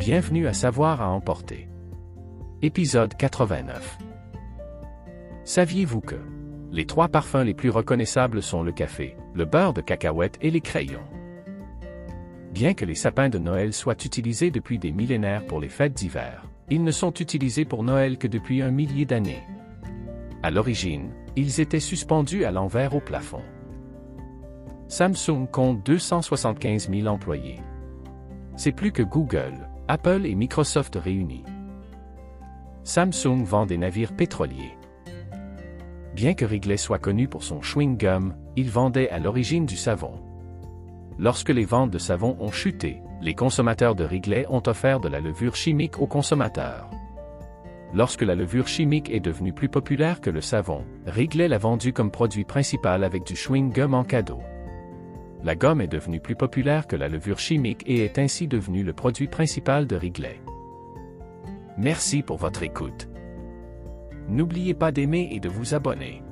Bienvenue à Savoir à emporter. Épisode 89. Saviez-vous que les trois parfums les plus reconnaissables sont le café, le beurre de cacahuète et les crayons? Bien que les sapins de Noël soient utilisés depuis des millénaires pour les fêtes d'hiver, ils ne sont utilisés pour Noël que depuis un millier d'années. À l'origine, ils étaient suspendus à l'envers au plafond. Samsung compte 275 000 employés. C'est plus que Google, Apple et Microsoft réunis. Samsung vend des navires pétroliers. Bien que Wrigley soit connu pour son chewing-gum, il vendait à l'origine du savon. Lorsque les ventes de savon ont chuté, les consommateurs de Wrigley ont offert de la levure chimique aux consommateurs. Lorsque la levure chimique est devenue plus populaire que le savon, Wrigley l'a vendue comme produit principal avec du chewing-gum en cadeau la gomme est devenue plus populaire que la levure chimique et est ainsi devenue le produit principal de Wrigley. Merci pour votre écoute. N'oubliez pas d'aimer et de vous abonner.